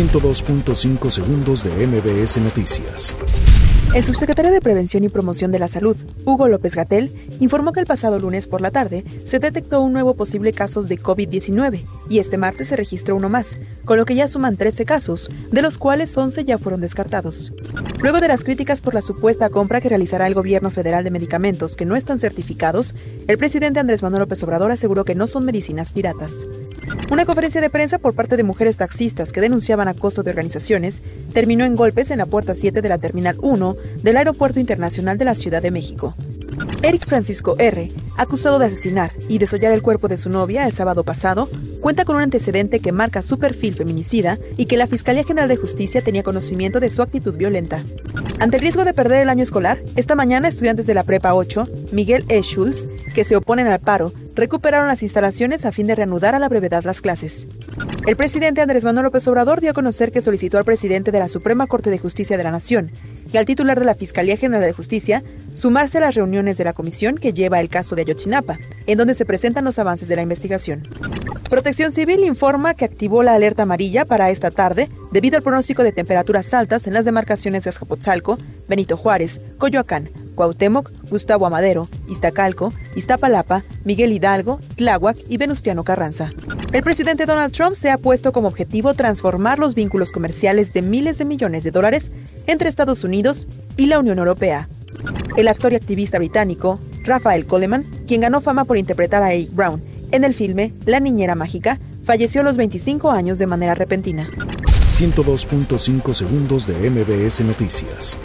102.5 segundos de MBS Noticias. El subsecretario de Prevención y Promoción de la Salud, Hugo López Gatel, informó que el pasado lunes por la tarde se detectó un nuevo posible caso de COVID-19 y este martes se registró uno más, con lo que ya suman 13 casos, de los cuales 11 ya fueron descartados. Luego de las críticas por la supuesta compra que realizará el gobierno federal de medicamentos que no están certificados, el presidente Andrés Manuel López Obrador aseguró que no son medicinas piratas. Una conferencia de prensa por parte de mujeres taxistas que denunciaban acoso de organizaciones terminó en golpes en la puerta 7 de la Terminal 1 del Aeropuerto Internacional de la Ciudad de México. Eric Francisco R., acusado de asesinar y desollar el cuerpo de su novia el sábado pasado, cuenta con un antecedente que marca su perfil feminicida y que la Fiscalía General de Justicia tenía conocimiento de su actitud violenta. Ante el riesgo de perder el año escolar, esta mañana estudiantes de la Prepa 8, Miguel E. Schulz, que se oponen al paro, recuperaron las instalaciones a fin de reanudar a la brevedad las clases. El presidente Andrés Manuel López Obrador dio a conocer que solicitó al presidente de la Suprema Corte de Justicia de la Nación y al titular de la Fiscalía General de Justicia sumarse a las reuniones de la comisión que lleva el caso de Ayotzinapa, en donde se presentan los avances de la investigación. Protección Civil informa que activó la alerta amarilla para esta tarde debido al pronóstico de temperaturas altas en las demarcaciones de Azcapotzalco, Benito Juárez, Coyoacán, Cuauhtémoc, Gustavo Amadero, Iztacalco, Iztapalapa, Miguel Hidalgo, Tláhuac y Venustiano Carranza. El presidente Donald Trump se ha puesto como objetivo transformar los vínculos comerciales de miles de millones de dólares entre Estados Unidos y la Unión Europea. El actor y activista británico Rafael Coleman, quien ganó fama por interpretar a Eric Brown en el filme La Niñera Mágica, falleció a los 25 años de manera repentina. 102.5 segundos de MBS Noticias.